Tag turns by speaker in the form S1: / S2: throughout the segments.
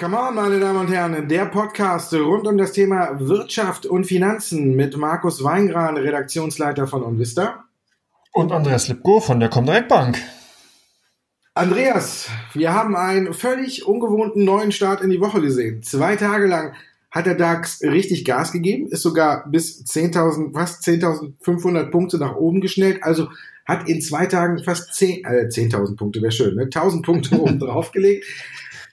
S1: Come on, meine Damen und Herren, der Podcast rund um das Thema Wirtschaft und Finanzen mit Markus Weingran, Redaktionsleiter von Onvista.
S2: Und Andreas Lipko von der Comdirect Bank.
S1: Andreas, wir haben einen völlig ungewohnten neuen Start in die Woche gesehen. Zwei Tage lang hat der DAX richtig Gas gegeben, ist sogar bis 10.000, fast 10.500 Punkte nach oben geschnellt. Also hat in zwei Tagen fast 10, äh, 10.000 Punkte, wäre schön, ne? 1.000 Punkte oben draufgelegt.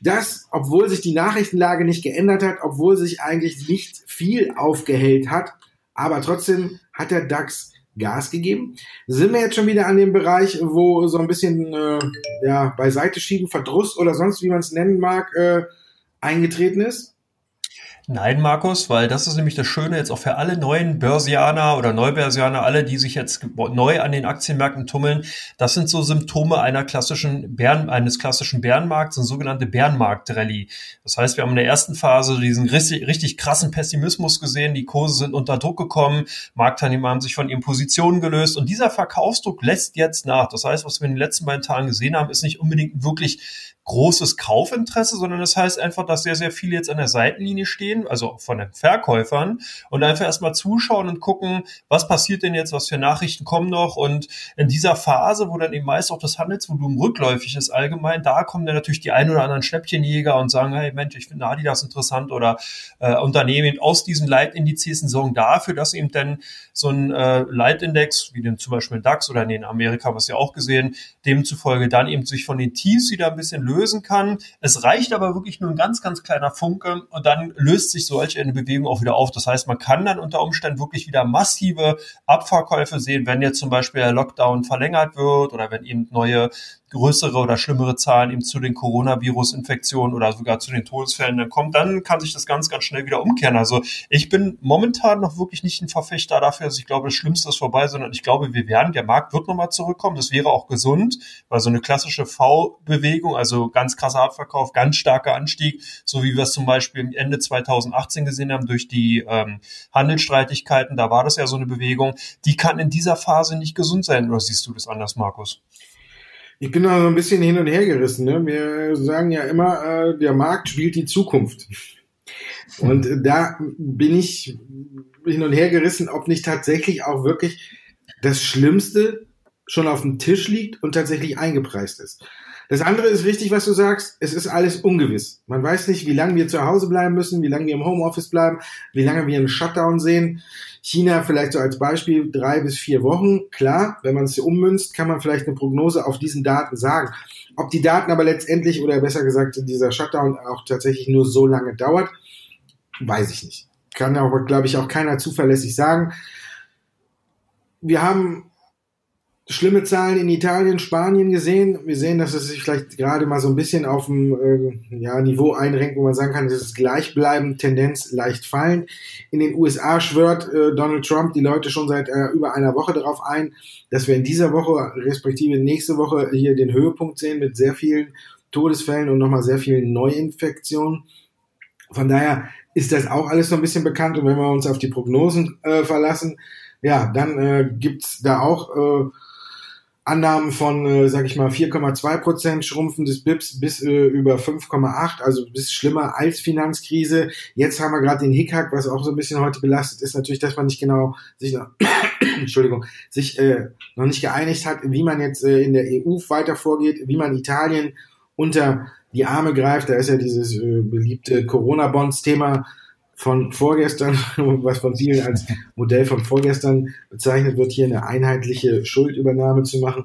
S1: Das, obwohl sich die Nachrichtenlage nicht geändert hat, obwohl sich eigentlich nicht viel aufgehellt hat, aber trotzdem hat der DAX Gas gegeben. Sind wir jetzt schon wieder an dem Bereich, wo so ein bisschen äh, ja, beiseite schieben, Verdruss oder sonst, wie man es nennen mag, äh, eingetreten ist?
S2: Nein, Markus, weil das ist nämlich das Schöne jetzt auch für alle neuen Börsianer oder Neubörsianer, alle, die sich jetzt neu an den Aktienmärkten tummeln. Das sind so Symptome einer klassischen Bären, eines klassischen Bärenmarkts, eine sogenannte Bärenmarkt-Rallye. Das heißt, wir haben in der ersten Phase diesen richtig, richtig krassen Pessimismus gesehen. Die Kurse sind unter Druck gekommen. Marktteilnehmer haben sich von ihren Positionen gelöst und dieser Verkaufsdruck lässt jetzt nach. Das heißt, was wir in den letzten beiden Tagen gesehen haben, ist nicht unbedingt wirklich großes Kaufinteresse, sondern das heißt einfach, dass sehr, sehr viele jetzt an der Seitenlinie stehen, also von den Verkäufern und einfach erstmal zuschauen und gucken, was passiert denn jetzt, was für Nachrichten kommen noch und in dieser Phase, wo dann eben meist auch das Handelsvolumen rückläufig ist allgemein, da kommen dann natürlich die ein oder anderen Schnäppchenjäger und sagen, hey Mensch, ich finde Adidas interessant oder äh, Unternehmen aus diesen Leitindizes sorgen dafür, dass eben dann so ein äh, Leitindex, wie den zum Beispiel DAX oder in Amerika, was ja auch gesehen, demzufolge dann eben sich von den Tiefs wieder ein bisschen lösen kann. Es reicht aber wirklich nur ein ganz, ganz kleiner Funke und dann löst sich solch eine Bewegung auch wieder auf. Das heißt, man kann dann unter Umständen wirklich wieder massive Abverkäufe sehen, wenn jetzt zum Beispiel der Lockdown verlängert wird oder wenn eben neue größere oder schlimmere Zahlen eben zu den Coronavirus-Infektionen oder sogar zu den Todesfällen dann kommt, dann kann sich das ganz, ganz schnell wieder umkehren. Also ich bin momentan noch wirklich nicht ein Verfechter dafür, dass ich glaube, das Schlimmste ist vorbei, sondern ich glaube, wir werden, der Markt wird nochmal zurückkommen. Das wäre auch gesund, weil so eine klassische V-Bewegung, also ganz krasser Abverkauf, ganz starker Anstieg, so wie wir es zum Beispiel Ende 2018 gesehen haben durch die ähm, Handelsstreitigkeiten, da war das ja so eine Bewegung, die kann in dieser Phase nicht gesund sein. Oder siehst du das anders, Markus?
S1: Ich bin da so ein bisschen hin und her gerissen. Ne? Wir sagen ja immer, äh, der Markt spielt die Zukunft. Und da bin ich hin und her gerissen, ob nicht tatsächlich auch wirklich das Schlimmste schon auf dem Tisch liegt und tatsächlich eingepreist ist. Das andere ist richtig, was du sagst. Es ist alles ungewiss. Man weiß nicht, wie lange wir zu Hause bleiben müssen, wie lange wir im Homeoffice bleiben, wie lange wir einen Shutdown sehen. China vielleicht so als Beispiel drei bis vier Wochen. Klar, wenn man es ummünzt, kann man vielleicht eine Prognose auf diesen Daten sagen. Ob die Daten aber letztendlich oder besser gesagt dieser Shutdown auch tatsächlich nur so lange dauert, weiß ich nicht. Kann aber, glaube ich, auch keiner zuverlässig sagen. Wir haben schlimme Zahlen in Italien, Spanien gesehen. Wir sehen, dass es sich vielleicht gerade mal so ein bisschen auf dem äh, ja, Niveau einrenkt, wo man sagen kann, es ist gleichbleibend, Tendenz leicht fallen. In den USA schwört äh, Donald Trump die Leute schon seit äh, über einer Woche darauf ein, dass wir in dieser Woche, respektive nächste Woche, hier den Höhepunkt sehen mit sehr vielen Todesfällen und nochmal sehr vielen Neuinfektionen. Von daher ist das auch alles so ein bisschen bekannt und wenn wir uns auf die Prognosen äh, verlassen, ja, dann äh, gibt's da auch äh, Annahmen von, äh, sag ich mal, 4,2 Prozent Schrumpfen des BIPs bis äh, über 5,8, also bis schlimmer als Finanzkrise. Jetzt haben wir gerade den Hickhack, was auch so ein bisschen heute belastet ist, natürlich, dass man nicht genau sich noch, Entschuldigung, sich äh, noch nicht geeinigt hat, wie man jetzt äh, in der EU weiter vorgeht, wie man Italien unter die Arme greift. Da ist ja dieses äh, beliebte Corona-Bonds-Thema von vorgestern, was von vielen als Modell von vorgestern bezeichnet wird, hier eine einheitliche Schuldübernahme zu machen,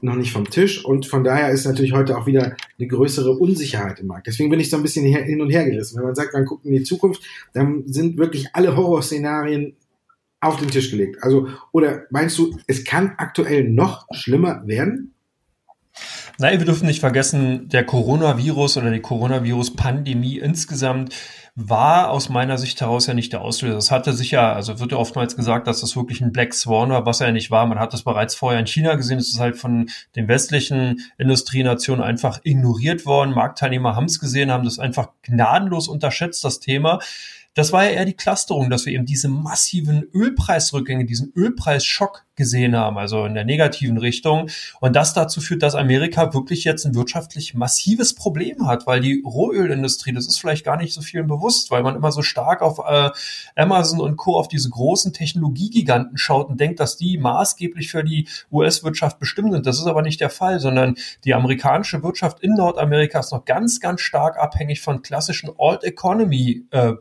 S1: noch nicht vom Tisch. Und von daher ist natürlich heute auch wieder eine größere Unsicherheit im Markt. Deswegen bin ich so ein bisschen hin und her gerissen. Wenn man sagt, man guckt in die Zukunft, dann sind wirklich alle Horrorszenarien auf den Tisch gelegt. Also, oder meinst du, es kann aktuell noch schlimmer werden?
S2: Nein, wir dürfen nicht vergessen, der Coronavirus oder die Coronavirus-Pandemie insgesamt war aus meiner Sicht heraus ja nicht der Auslöser. Es hatte sich ja, also wird ja oftmals gesagt, dass das wirklich ein Black Swan war, was er ja nicht war. Man hat das bereits vorher in China gesehen. Es ist halt von den westlichen Industrienationen einfach ignoriert worden. Marktteilnehmer haben es gesehen, haben das einfach gnadenlos unterschätzt, das Thema. Das war ja eher die Clusterung, dass wir eben diese massiven Ölpreisrückgänge, diesen Ölpreisschock gesehen haben, also in der negativen Richtung. Und das dazu führt, dass Amerika wirklich jetzt ein wirtschaftlich massives Problem hat, weil die Rohölindustrie, das ist vielleicht gar nicht so vielen bewusst, weil man immer so stark auf äh, Amazon und Co. auf diese großen Technologiegiganten schaut und denkt, dass die maßgeblich für die US-Wirtschaft bestimmt sind. Das ist aber nicht der Fall, sondern die amerikanische Wirtschaft in Nordamerika ist noch ganz, ganz stark abhängig von klassischen Old Economy äh,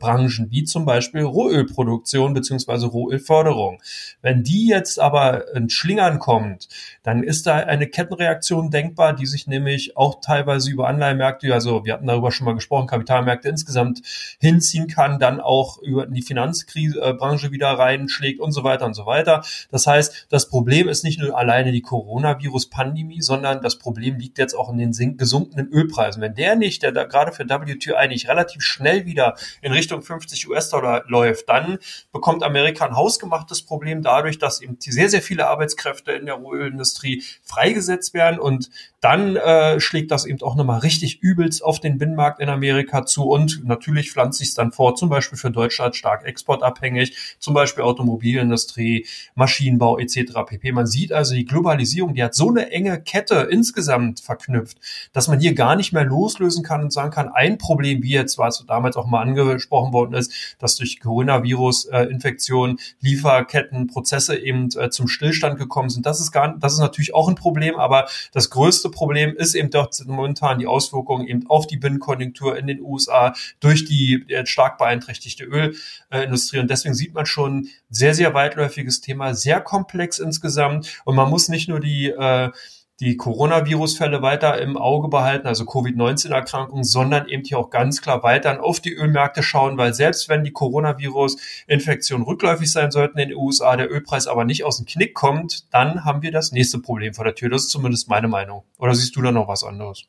S2: wie zum Beispiel Rohölproduktion beziehungsweise Rohölförderung. Wenn die jetzt aber in Schlingern kommt, dann ist da eine Kettenreaktion denkbar, die sich nämlich auch teilweise über Anleihenmärkte, also wir hatten darüber schon mal gesprochen, Kapitalmärkte insgesamt hinziehen kann, dann auch über die Finanzbranche wieder reinschlägt und so weiter und so weiter. Das heißt, das Problem ist nicht nur alleine die Coronavirus-Pandemie, sondern das Problem liegt jetzt auch in den gesunkenen Ölpreisen. Wenn der nicht, der da gerade für WTI eigentlich relativ schnell wieder in Richtung 50 US-Dollar läuft, dann bekommt Amerika ein hausgemachtes Problem dadurch, dass eben sehr, sehr viele Arbeitskräfte in der Rohölindustrie freigesetzt werden und dann äh, schlägt das eben auch nochmal richtig übelst auf den Binnenmarkt in Amerika zu und natürlich pflanzt sich dann vor, zum Beispiel für Deutschland stark exportabhängig, zum Beispiel Automobilindustrie, Maschinenbau etc. pp. Man sieht also die Globalisierung, die hat so eine enge Kette insgesamt verknüpft, dass man hier gar nicht mehr loslösen kann und sagen kann, ein Problem, wie jetzt, was damals auch mal angesprochen worden ist, dass durch Coronavirus-Infektion Lieferketten, Prozesse eben äh, zum Stillstand gekommen sind. Das ist gar, das ist natürlich auch ein Problem, aber das größte Problem ist eben dort momentan die Auswirkungen eben auf die Binnenkonjunktur in den USA durch die äh, stark beeinträchtigte Ölindustrie. Und deswegen sieht man schon sehr, sehr weitläufiges Thema, sehr komplex insgesamt. Und man muss nicht nur die äh, die Coronavirus-Fälle weiter im Auge behalten, also Covid-19-Erkrankungen, sondern eben hier auch ganz klar weiter auf die Ölmärkte schauen, weil selbst wenn die Coronavirus-Infektionen rückläufig sein sollten in den USA, der Ölpreis aber nicht aus dem Knick kommt, dann haben wir das nächste Problem vor der Tür. Das ist zumindest meine Meinung. Oder siehst du da noch was anderes?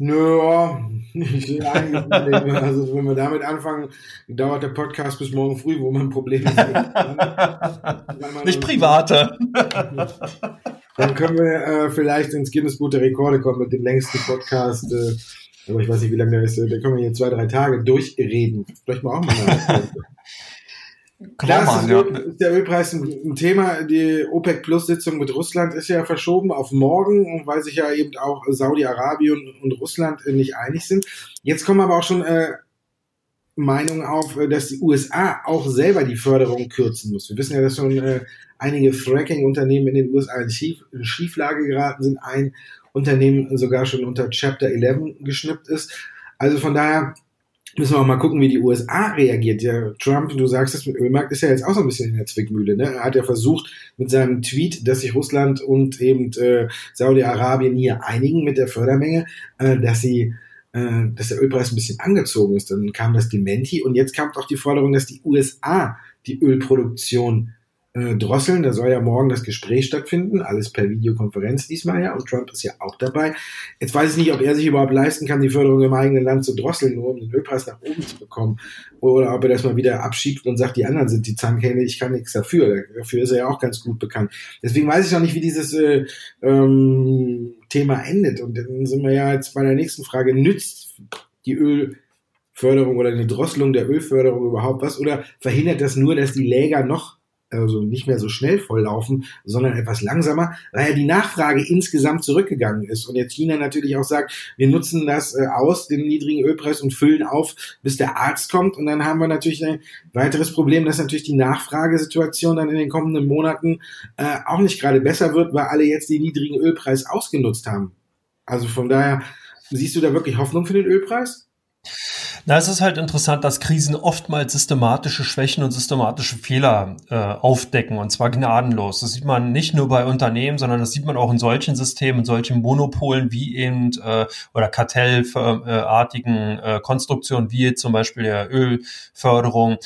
S1: Nö, ich sehe einige Probleme. Also wenn wir damit anfangen, dauert der Podcast bis morgen früh, wo man Probleme
S2: sieht. Nicht private.
S1: Dann können wir äh, vielleicht ins Guinness Buch der Rekorde kommen mit dem längsten Podcast. Äh, aber ich weiß nicht, wie lange der ist. Da können wir hier zwei, drei Tage durchreden. Vielleicht mal auch mal eine Klar, machen, ja. ist der Ölpreis ein, Thema. Die OPEC Plus Sitzung mit Russland ist ja verschoben auf morgen, weil sich ja eben auch Saudi-Arabien und Russland nicht einig sind. Jetzt kommen aber auch schon äh, Meinungen auf, äh, dass die USA auch selber die Förderung kürzen muss. Wir wissen ja, dass schon äh, einige Fracking-Unternehmen in den USA in, Schief, in Schieflage geraten sind. Ein Unternehmen sogar schon unter Chapter 11 geschnippt ist. Also von daher müssen wir auch mal gucken, wie die USA reagiert. Der Trump, du sagst es mit Ölmarkt, ist ja jetzt auch so ein bisschen in der Zwickmühle. Ne? Er hat ja versucht mit seinem Tweet, dass sich Russland und eben äh, Saudi-Arabien hier einigen mit der Fördermenge, äh, dass sie äh, dass der Ölpreis ein bisschen angezogen ist. Dann kam das Dementi und jetzt kam auch die Forderung, dass die USA die Ölproduktion äh, drosseln. Da soll ja morgen das Gespräch stattfinden, alles per Videokonferenz diesmal ja und Trump ist ja auch dabei. Jetzt weiß ich nicht, ob er sich überhaupt leisten kann, die Förderung im eigenen Land zu drosseln, nur um den Ölpreis nach oben zu bekommen. Oder ob er das mal wieder abschiebt und sagt, die anderen sind die Zahnkähne, ich kann nichts dafür. Dafür ist er ja auch ganz gut bekannt. Deswegen weiß ich noch nicht, wie dieses äh, ähm, Thema endet. Und dann sind wir ja jetzt bei der nächsten Frage. Nützt die Ölförderung oder die Drosselung der Ölförderung überhaupt was? Oder verhindert das nur, dass die Läger noch also nicht mehr so schnell volllaufen, sondern etwas langsamer, weil ja die Nachfrage insgesamt zurückgegangen ist. Und jetzt China natürlich auch sagt, wir nutzen das äh, aus, den niedrigen Ölpreis und füllen auf, bis der Arzt kommt. Und dann haben wir natürlich ein weiteres Problem, dass natürlich die Nachfragesituation dann in den kommenden Monaten äh, auch nicht gerade besser wird, weil alle jetzt den niedrigen Ölpreis ausgenutzt haben. Also von daher, siehst du da wirklich Hoffnung für den Ölpreis?
S2: Na, es ist halt interessant, dass Krisen oftmals systematische Schwächen und systematische Fehler äh, aufdecken und zwar gnadenlos. Das sieht man nicht nur bei Unternehmen, sondern das sieht man auch in solchen Systemen, in solchen Monopolen wie eben äh, oder kartellartigen äh, Konstruktionen wie zum Beispiel der Ölförderung.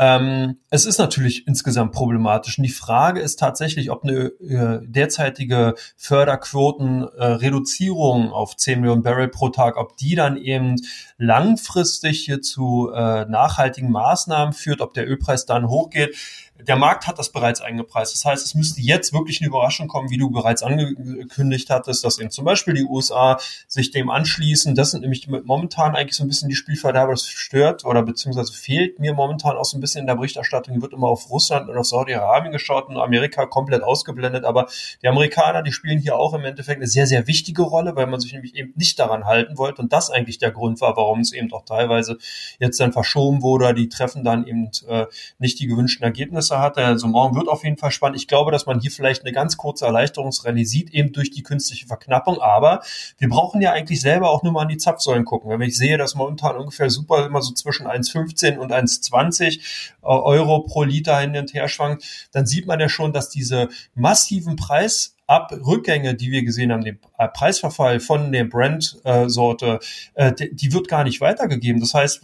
S2: Ähm, es ist natürlich insgesamt problematisch. Und die Frage ist tatsächlich, ob eine äh, derzeitige Förderquotenreduzierung äh, auf 10 Millionen Barrel pro Tag, ob die dann eben langfristig hier zu äh, nachhaltigen Maßnahmen führt, ob der Ölpreis dann hochgeht der Markt hat das bereits eingepreist. Das heißt, es müsste jetzt wirklich eine Überraschung kommen, wie du bereits angekündigt hattest, dass eben zum Beispiel die USA sich dem anschließen. Das sind nämlich momentan eigentlich so ein bisschen die Spielverderber, das stört oder beziehungsweise fehlt mir momentan auch so ein bisschen in der Berichterstattung. Die wird immer auf Russland und auf Saudi-Arabien geschaut und Amerika komplett ausgeblendet. Aber die Amerikaner, die spielen hier auch im Endeffekt eine sehr, sehr wichtige Rolle, weil man sich nämlich eben nicht daran halten wollte und das eigentlich der Grund war, warum es eben auch teilweise jetzt dann verschoben wurde. Die Treffen dann eben äh, nicht die gewünschten Ergebnisse hatte. Also morgen wird auf jeden Fall spannend. Ich glaube, dass man hier vielleicht eine ganz kurze Erleichterungsrallye sieht, eben durch die künstliche Verknappung. Aber wir brauchen ja eigentlich selber auch nur mal an die Zapfsäulen gucken. Wenn ich sehe, dass momentan ungefähr super immer so zwischen 1,15 und 1,20 äh, Euro pro Liter hin und her schwankt, dann sieht man ja schon, dass diese massiven Preis ab Rückgänge, die wir gesehen haben, den Preisverfall von der Brand-Sorte, äh, die wird gar nicht weitergegeben. Das heißt,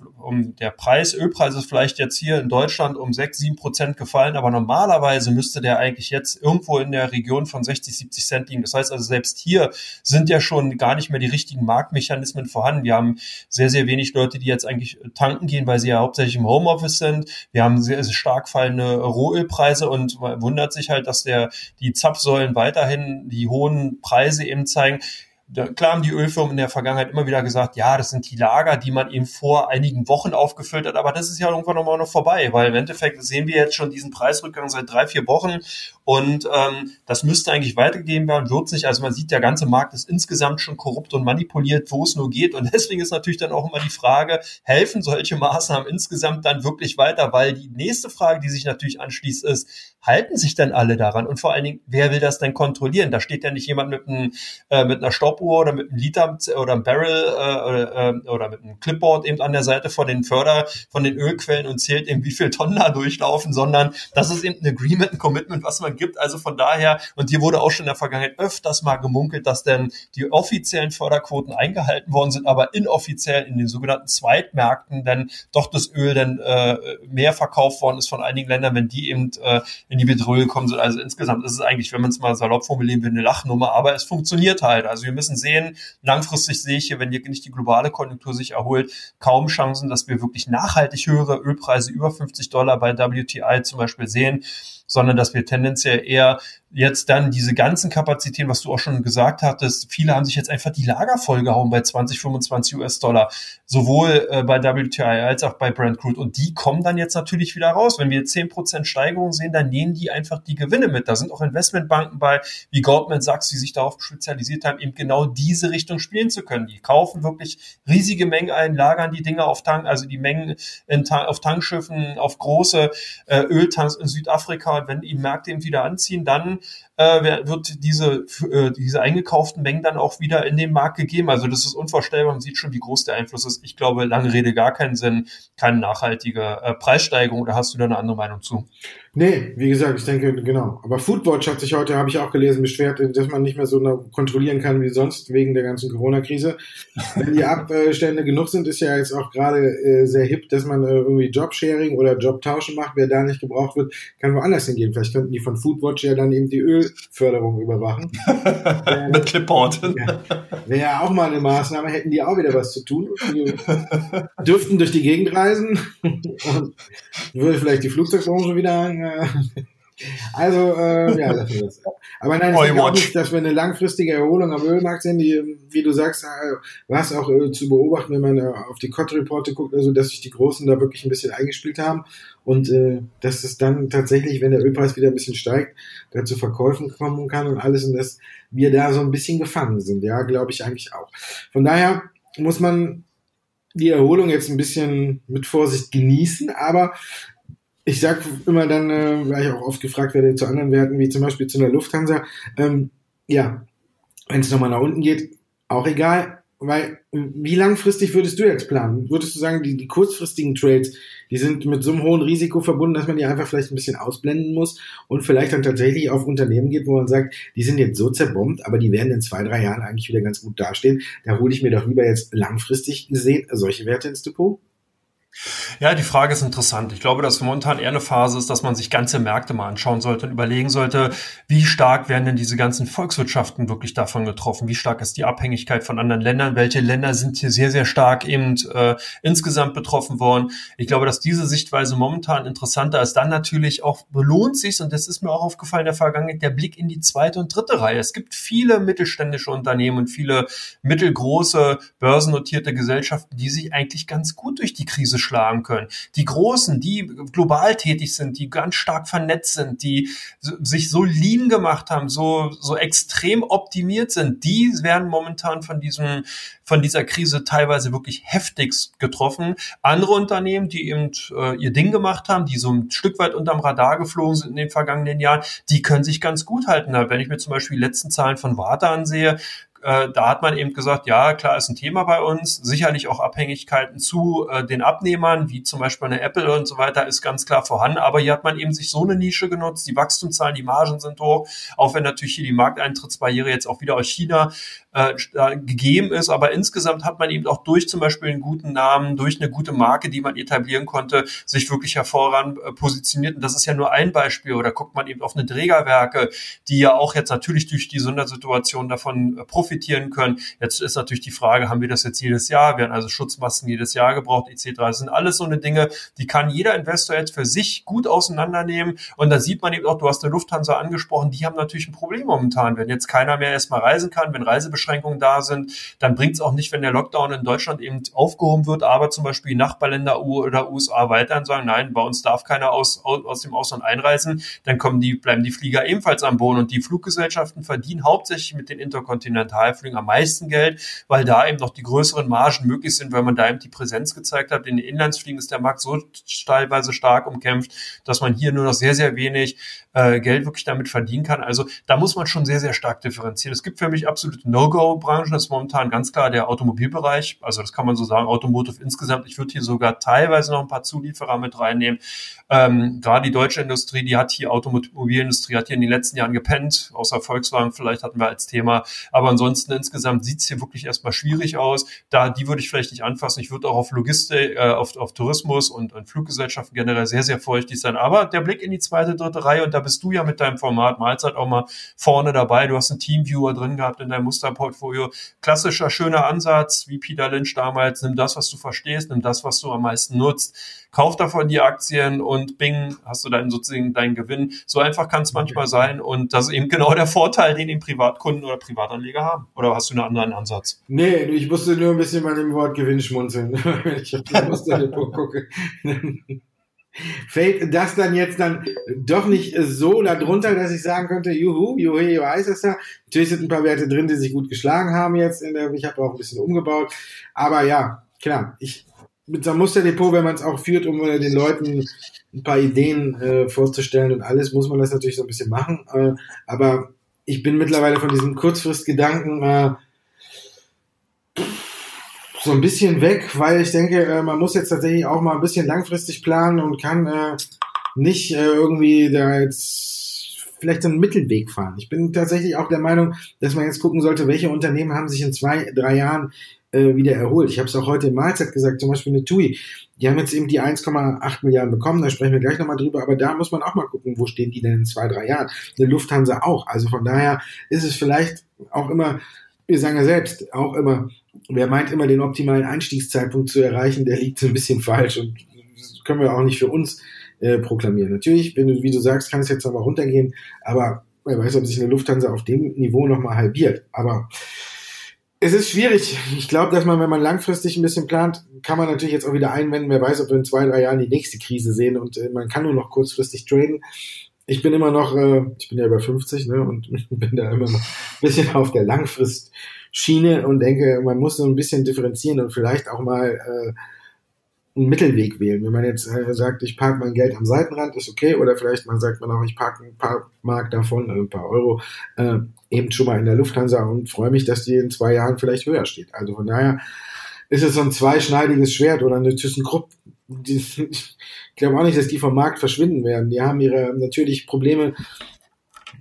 S2: der Preis, Ölpreis ist vielleicht jetzt hier in Deutschland um 6, 7 Prozent gefallen, aber normalerweise müsste der eigentlich jetzt irgendwo in der Region von 60, 70 Cent liegen. Das heißt also, selbst hier sind ja schon gar nicht mehr die richtigen Marktmechanismen vorhanden. Wir haben sehr, sehr wenig Leute, die jetzt eigentlich tanken gehen, weil sie ja hauptsächlich im Homeoffice sind. Wir haben sehr, sehr stark fallende Rohölpreise und wundert sich halt, dass der, die Zapfsäulen weiterhin die hohen Preise eben zeigen klar haben die Ölfirmen in der Vergangenheit immer wieder gesagt, ja, das sind die Lager, die man eben vor einigen Wochen aufgefüllt hat, aber das ist ja irgendwann nochmal noch vorbei, weil im Endeffekt sehen wir jetzt schon diesen Preisrückgang seit drei, vier Wochen und ähm, das müsste eigentlich weitergegeben werden, wird sich, also man sieht, der ganze Markt ist insgesamt schon korrupt und manipuliert, wo es nur geht und deswegen ist natürlich dann auch immer die Frage, helfen solche Maßnahmen insgesamt dann wirklich weiter, weil die nächste Frage, die sich natürlich anschließt, ist, halten sich denn alle daran? Und vor allen Dingen, wer will das denn kontrollieren? Da steht ja nicht jemand mit, einem, äh, mit einer Stoppuhr Stoppuhr oder mit einem Liter oder einem Barrel äh, oder, äh, oder mit einem Clipboard eben an der Seite von den Förder, von den Ölquellen und zählt eben, wie viel Tonnen da durchlaufen, sondern das ist eben ein Agreement, ein Commitment, was man gibt. Also von daher, und hier wurde auch schon in der Vergangenheit öfters mal gemunkelt, dass denn die offiziellen Förderquoten eingehalten worden sind, aber inoffiziell in den sogenannten Zweitmärkten dann doch das Öl dann äh, mehr verkauft worden ist von einigen Ländern, wenn die eben äh, in die Bedrohung gekommen sind. Also insgesamt ist es eigentlich, wenn man es mal salopp formulieren will, eine Lachnummer, aber es funktioniert halt. Also wir müssen müssen sehen, langfristig sehe ich hier, wenn hier nicht die globale Konjunktur sich erholt, kaum Chancen, dass wir wirklich nachhaltig höhere Ölpreise über 50 Dollar bei WTI zum Beispiel sehen sondern dass wir tendenziell eher jetzt dann diese ganzen Kapazitäten, was du auch schon gesagt hattest, viele haben sich jetzt einfach die Lager vollgehauen bei 20, 25 US-Dollar, sowohl äh, bei WTI als auch bei Brent Crude. Und die kommen dann jetzt natürlich wieder raus. Wenn wir 10% Steigerung sehen, dann nehmen die einfach die Gewinne mit. Da sind auch Investmentbanken bei, wie Goldman Sachs, die sich darauf spezialisiert haben, eben genau diese Richtung spielen zu können. Die kaufen wirklich riesige Mengen ein, lagern die Dinge auf Tank, also die Mengen in, auf Tankschiffen, auf große äh, Öltanks in Südafrika. Und wenn die Märkte eben wieder anziehen, dann äh, wird diese, äh, diese eingekauften Mengen dann auch wieder in den Markt gegeben. Also das ist unvorstellbar. Man sieht schon, wie groß der Einfluss ist. Ich glaube, lange Rede gar keinen Sinn, keine nachhaltige äh, Preissteigerung. Oder hast du da eine andere Meinung zu?
S1: Nee, wie gesagt, ich denke, genau. Aber Foodwatch hat sich heute, habe ich auch gelesen, beschwert, dass man nicht mehr so kontrollieren kann wie sonst wegen der ganzen Corona-Krise. Wenn die Abstände genug sind, ist ja jetzt auch gerade äh, sehr hip, dass man äh, irgendwie Jobsharing oder Jobtauschen macht. Wer da nicht gebraucht wird, kann woanders hingehen. Vielleicht könnten die von Foodwatch ja dann eben die Ölförderung überwachen.
S2: Mit Clipboard.
S1: Ja, Wäre ja auch mal eine Maßnahme, hätten die auch wieder was zu tun. Die dürften durch die Gegend reisen und würde vielleicht die Flugzeugbranche wieder also, äh, ja, lassen wir das. Aber nein, ich auch nicht, dass wir eine langfristige Erholung am Ölmarkt sehen, die, wie du sagst, äh, was auch äh, zu beobachten, wenn man äh, auf die COT-Reporte guckt, also dass sich die Großen da wirklich ein bisschen eingespielt haben und äh, dass es dann tatsächlich, wenn der Ölpreis wieder ein bisschen steigt, da zu Verkäufen kommen kann und alles und dass wir da so ein bisschen gefangen sind. Ja, glaube ich eigentlich auch. Von daher muss man die Erholung jetzt ein bisschen mit Vorsicht genießen, aber ich sag immer dann, äh, weil ich auch oft gefragt werde zu anderen Werten, wie zum Beispiel zu einer Lufthansa, ähm, ja, wenn es nochmal nach unten geht, auch egal, weil wie langfristig würdest du jetzt planen? Würdest du sagen, die, die kurzfristigen Trades, die sind mit so einem hohen Risiko verbunden, dass man die einfach vielleicht ein bisschen ausblenden muss und vielleicht dann tatsächlich auf Unternehmen geht, wo man sagt, die sind jetzt so zerbombt, aber die werden in zwei, drei Jahren eigentlich wieder ganz gut dastehen. Da hole ich mir doch lieber jetzt langfristig gesehen solche Werte ins Depot?
S2: Ja, die Frage ist interessant. Ich glaube, dass momentan eher eine Phase ist, dass man sich ganze Märkte mal anschauen sollte und überlegen sollte, wie stark werden denn diese ganzen Volkswirtschaften wirklich davon getroffen? Wie stark ist die Abhängigkeit von anderen Ländern? Welche Länder sind hier sehr, sehr stark eben äh, insgesamt betroffen worden? Ich glaube, dass diese Sichtweise momentan interessanter ist. Dann natürlich auch belohnt sich, und das ist mir auch aufgefallen in der Vergangenheit, der Blick in die zweite und dritte Reihe. Es gibt viele mittelständische Unternehmen und viele mittelgroße börsennotierte Gesellschaften, die sich eigentlich ganz gut durch die Krise schlagen können. Die Großen, die global tätig sind, die ganz stark vernetzt sind, die sich so lean gemacht haben, so, so extrem optimiert sind, die werden momentan von diesem, von dieser Krise teilweise wirklich heftigst getroffen. Andere Unternehmen, die eben äh, ihr Ding gemacht haben, die so ein Stück weit unterm Radar geflogen sind in den vergangenen Jahren, die können sich ganz gut halten. Wenn ich mir zum Beispiel die letzten Zahlen von Warta ansehe, äh, da hat man eben gesagt, ja, klar, ist ein Thema bei uns. Sicherlich auch Abhängigkeiten zu äh, den Abnehmern, wie zum Beispiel eine Apple und so weiter, ist ganz klar vorhanden. Aber hier hat man eben sich so eine Nische genutzt. Die Wachstumszahlen, die Margen sind hoch. Auch wenn natürlich hier die Markteintrittsbarriere jetzt auch wieder aus China äh, gegeben ist. Aber insgesamt hat man eben auch durch zum Beispiel einen guten Namen, durch eine gute Marke, die man etablieren konnte, sich wirklich hervorragend äh, positioniert. Und das ist ja nur ein Beispiel. Oder guckt man eben auf eine Trägerwerke, die ja auch jetzt natürlich durch die Sondersituation davon äh, profitieren können. Jetzt ist natürlich die Frage, haben wir das jetzt jedes Jahr? Werden also Schutzmasken jedes Jahr gebraucht, etc. Das sind alles so eine Dinge, die kann jeder Investor jetzt für sich gut auseinandernehmen. Und da sieht man eben auch, du hast eine Lufthansa angesprochen, die haben natürlich ein Problem momentan. Wenn jetzt keiner mehr erstmal reisen kann, wenn Reisebeschränkungen da sind, dann bringt es auch nicht, wenn der Lockdown in Deutschland eben aufgehoben wird, aber zum Beispiel Nachbarländer oder USA weiterhin sagen, nein, bei uns darf keiner aus, aus dem Ausland einreisen, dann kommen die, bleiben die Flieger ebenfalls am Boden und die Fluggesellschaften verdienen hauptsächlich mit den Interkontinentalflügen am meisten Geld, weil da eben noch die größeren Margen möglich sind, weil man da eben die Präsenz gezeigt hat. In den Inlandsfliegen ist der Markt so teilweise stark umkämpft, dass man hier nur noch sehr, sehr wenig äh, Geld wirklich damit verdienen kann. Also da muss man schon sehr, sehr stark differenzieren. Es gibt für mich absolute No-Go-Branchen. Das ist momentan ganz klar der Automobilbereich. Also das kann man so sagen, Automotive insgesamt. Ich würde hier sogar teilweise noch ein paar Zulieferer mit reinnehmen. Ähm, gerade die deutsche Industrie, die hat hier, Automobilindustrie hat hier in den letzten Jahren gepennt, außer Volkswagen vielleicht hatten wir als Thema. Aber ansonsten insgesamt sieht es hier wirklich erstmal schwierig aus. Da, die würde ich vielleicht nicht anfassen. Ich würde auch auf Logistik, äh, auf, auf Tourismus und, und Fluggesellschaften generell sehr, sehr feuchtig sein. Aber der Blick in die zweite, dritte Reihe und da bist du ja mit deinem Format Mahlzeit auch mal vorne dabei. Du hast einen Teamviewer drin gehabt in deinem Musterportfolio. Klassischer, schöner Ansatz, wie Peter Lynch damals. Nimm das, was du verstehst, nimm das, was du am meisten nutzt. Kauf davon die Aktien und bing, hast du dann sozusagen deinen Gewinn. So einfach kann es manchmal sein und das ist eben genau der Vorteil, den eben Privatkunden oder Privatanleger haben. Oder hast du einen anderen Ansatz?
S1: Nee, ich musste nur ein bisschen bei dem Wort Gewinn schmunzeln, ich auf das Musterdepot gucke fällt das dann jetzt dann doch nicht so darunter, dass ich sagen könnte, juhu, juhu, juhu da. Natürlich sind ein paar Werte drin, die sich gut geschlagen haben jetzt. In der, ich habe auch ein bisschen umgebaut. Aber ja, klar, ich mit so einem Musterdepot, wenn man es auch führt, um äh, den Leuten ein paar Ideen äh, vorzustellen und alles, muss man das natürlich so ein bisschen machen. Äh, aber ich bin mittlerweile von diesem Kurzfristgedanken äh, so ein bisschen weg, weil ich denke, äh, man muss jetzt tatsächlich auch mal ein bisschen langfristig planen und kann äh, nicht äh, irgendwie da jetzt vielleicht so einen Mittelweg fahren. Ich bin tatsächlich auch der Meinung, dass man jetzt gucken sollte, welche Unternehmen haben sich in zwei, drei Jahren äh, wieder erholt. Ich habe es auch heute in Mahlzeit gesagt, zum Beispiel eine TUI. Die haben jetzt eben die 1,8 Milliarden bekommen, da sprechen wir gleich nochmal drüber, aber da muss man auch mal gucken, wo stehen die denn in zwei, drei Jahren. Eine Lufthansa auch. Also von daher ist es vielleicht auch immer, wir sagen ja selbst, auch immer wer meint immer den optimalen Einstiegszeitpunkt zu erreichen, der liegt so ein bisschen falsch und das können wir auch nicht für uns äh, proklamieren. Natürlich, wenn du, wie du sagst, kann es jetzt nochmal runtergehen, aber wer weiß, ob sich eine Lufthansa auf dem Niveau nochmal halbiert. Aber es ist schwierig. Ich glaube, dass man, wenn man langfristig ein bisschen plant, kann man natürlich jetzt auch wieder einwenden. Wer weiß, ob wir in zwei, drei Jahren die nächste Krise sehen und äh, man kann nur noch kurzfristig traden. Ich bin immer noch, äh, ich bin ja über 50 ne, und bin da immer noch ein bisschen auf der Langfrist Schiene und denke, man muss so ein bisschen differenzieren und vielleicht auch mal äh, einen Mittelweg wählen. Wenn man jetzt äh, sagt, ich parke mein Geld am Seitenrand, ist okay, oder vielleicht man sagt man auch, ich parke ein paar Mark davon, ein paar Euro, äh, eben schon mal in der Lufthansa und freue mich, dass die in zwei Jahren vielleicht höher steht. Also von daher ist es so ein zweischneidiges Schwert oder eine ThyssenKrupp. Ich glaube auch nicht, dass die vom Markt verschwinden werden. Die haben ihre natürlich Probleme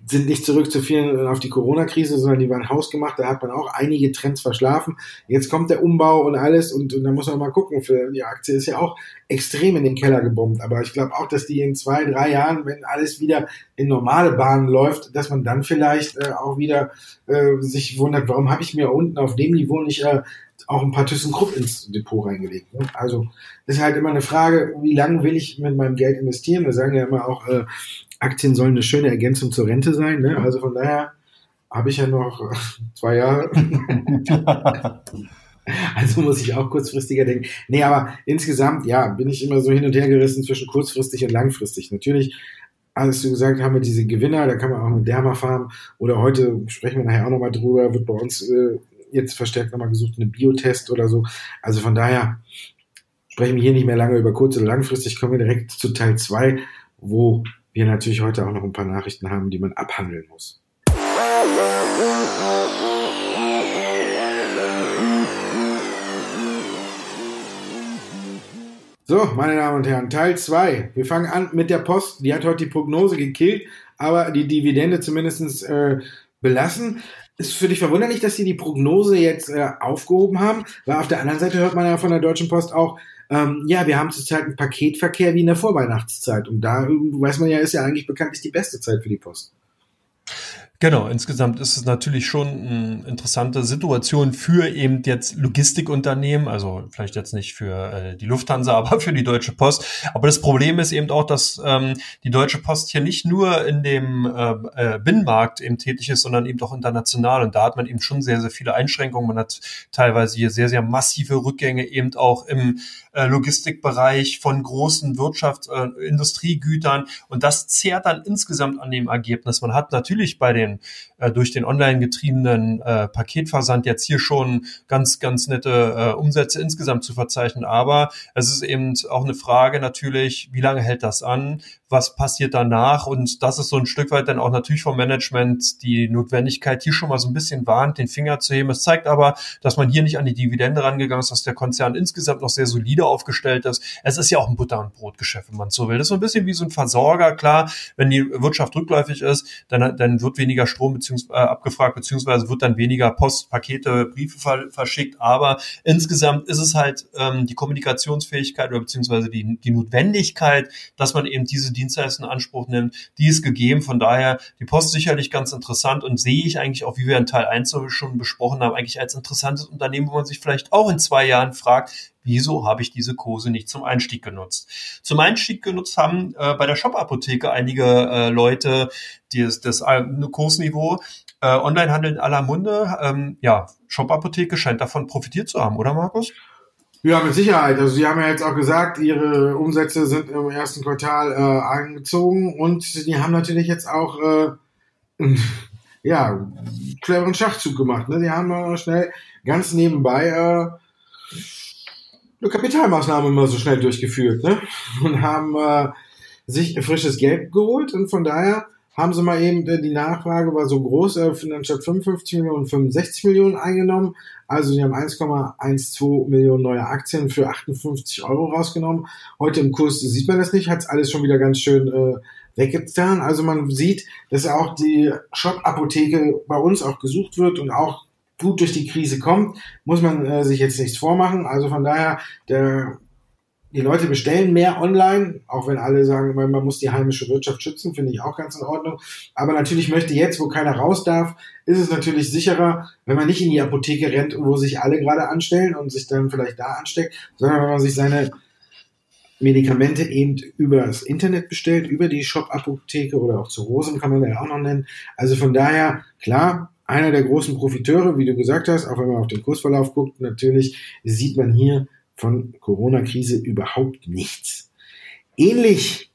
S1: sind nicht zurückzuführen auf die Corona-Krise, sondern die waren hausgemacht. Da hat man auch einige Trends verschlafen. Jetzt kommt der Umbau und alles und, und da muss man mal gucken. Für die Aktie ist ja auch extrem in den Keller gebombt. Aber ich glaube auch, dass die in zwei, drei Jahren, wenn alles wieder in normale Bahnen läuft, dass man dann vielleicht äh, auch wieder äh, sich wundert, warum habe ich mir unten auf dem Niveau nicht äh, auch ein paar ThyssenKrupp ins Depot reingelegt. Ne? Also ist halt immer eine Frage, wie lange will ich mit meinem Geld investieren? Wir sagen ja immer auch, äh, Aktien sollen eine schöne Ergänzung zur Rente sein. Ne? Also von daher habe ich ja noch äh, zwei Jahre. also muss ich auch kurzfristiger denken. Nee, aber insgesamt, ja, bin ich immer so hin und her gerissen zwischen kurzfristig und langfristig. Natürlich, als du gesagt haben wir diese Gewinner, da kann man auch mit Dermafarm oder heute sprechen wir nachher auch nochmal drüber, wird bei uns äh, jetzt verstärkt nochmal gesucht, eine Biotest oder so. Also von daher sprechen wir hier nicht mehr lange über kurz- oder langfristig, kommen wir direkt zu Teil 2, wo wir natürlich heute auch noch ein paar Nachrichten haben, die man abhandeln muss. So, meine Damen und Herren, Teil 2. Wir fangen an mit der Post. Die hat heute die Prognose gekillt, aber die Dividende zumindest äh, belassen. Ist für dich verwunderlich, dass sie die Prognose jetzt äh, aufgehoben haben, weil auf der anderen Seite hört man ja von der Deutschen Post auch, ähm, ja, wir haben zurzeit einen Paketverkehr wie in der Vorweihnachtszeit. Und da weiß man ja, ist ja eigentlich bekannt, ist die beste Zeit für die Post.
S2: Genau, insgesamt ist es natürlich schon eine interessante Situation für eben jetzt Logistikunternehmen, also vielleicht jetzt nicht für äh, die Lufthansa, aber für die Deutsche Post. Aber das Problem ist eben auch, dass ähm, die Deutsche Post hier nicht nur in dem äh, äh, Binnenmarkt eben tätig ist, sondern eben auch international. Und da hat man eben schon sehr, sehr viele Einschränkungen. Man hat teilweise hier sehr, sehr massive Rückgänge eben auch im äh, Logistikbereich von großen Wirtschafts-, äh, Industriegütern. Und das zehrt dann insgesamt an dem Ergebnis. Man hat natürlich bei den äh, durch den online getriebenen äh, Paketversand jetzt hier schon ganz, ganz nette äh, Umsätze insgesamt zu verzeichnen. Aber es ist eben auch eine Frage natürlich, wie lange hält das an? Was passiert danach? Und das ist so ein Stück weit dann auch natürlich vom Management die Notwendigkeit, hier schon mal so ein bisschen warnt, den Finger zu heben. Es zeigt aber, dass man hier nicht an die Dividende rangegangen ist, dass der Konzern insgesamt noch sehr solide aufgestellt ist. Es ist ja auch ein Butter- und Brotgeschäft, wenn man so will. Das ist so ein bisschen wie so ein Versorger. Klar, wenn die Wirtschaft rückläufig ist, dann, dann wird weniger Strom beziehungsweise, äh, abgefragt, beziehungsweise wird dann weniger Post, Pakete, Briefe ver verschickt. Aber insgesamt ist es halt ähm, die Kommunikationsfähigkeit oder beziehungsweise die, die Notwendigkeit, dass man eben diese Dienstleistung in Anspruch nimmt, die ist gegeben. Von daher die Post sicherlich ganz interessant und sehe ich eigentlich auch, wie wir in Teil 1 schon besprochen haben, eigentlich als interessantes Unternehmen, wo man sich vielleicht auch in zwei Jahren fragt, wieso habe ich diese Kurse nicht zum Einstieg genutzt? Zum Einstieg genutzt haben äh, bei der Shop-Apotheke einige äh, Leute die, das, das Kursniveau. Äh, Onlinehandel in aller Munde. Ähm, ja, Shop-Apotheke scheint davon profitiert zu haben, oder Markus?
S1: Ja, mit Sicherheit. Also Sie haben ja jetzt auch gesagt, Ihre Umsätze sind im ersten Quartal äh, angezogen und die haben natürlich jetzt auch äh, ja cleveren Schachzug gemacht. Ne? Die haben äh, schnell ganz nebenbei äh, eine Kapitalmaßnahme immer so schnell durchgeführt ne? und haben äh, sich frisches Geld geholt und von daher haben sie mal eben, äh, die Nachfrage war so groß, äh, anstatt 55 Millionen 65 Millionen eingenommen. Also sie haben 1,12 Millionen neue Aktien für 58 Euro rausgenommen. Heute im Kurs sieht man das nicht, hat es alles schon wieder ganz schön äh, weggetan. Also man sieht, dass auch die Shop-Apotheke bei uns auch gesucht wird und auch gut durch die Krise kommt, muss man äh, sich jetzt nichts vormachen. Also von daher, der, die Leute bestellen mehr online, auch wenn alle sagen, man muss die heimische Wirtschaft schützen, finde ich auch ganz in Ordnung. Aber natürlich möchte jetzt, wo keiner raus darf, ist es natürlich sicherer, wenn man nicht in die Apotheke rennt, wo sich alle gerade anstellen und sich dann vielleicht da ansteckt, sondern wenn man sich seine Medikamente eben über das Internet bestellt, über die Shop-Apotheke oder auch zu Rosen kann man ja auch noch nennen. Also von daher, klar, einer der großen Profiteure, wie du gesagt hast, auch wenn man auf den Kursverlauf guckt, natürlich sieht man hier von Corona-Krise überhaupt nichts. Ähnlich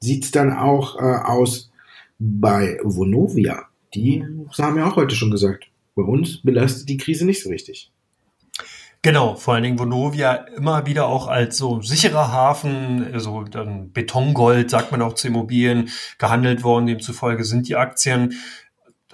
S1: sieht's dann auch äh, aus bei Vonovia. Die haben ja auch heute schon gesagt, bei uns belastet die Krise nicht so richtig.
S2: Genau, vor allen Dingen Vonovia immer wieder auch als so sicherer Hafen, so dann Betongold, sagt man auch zu Immobilien, gehandelt worden. Demzufolge sind die Aktien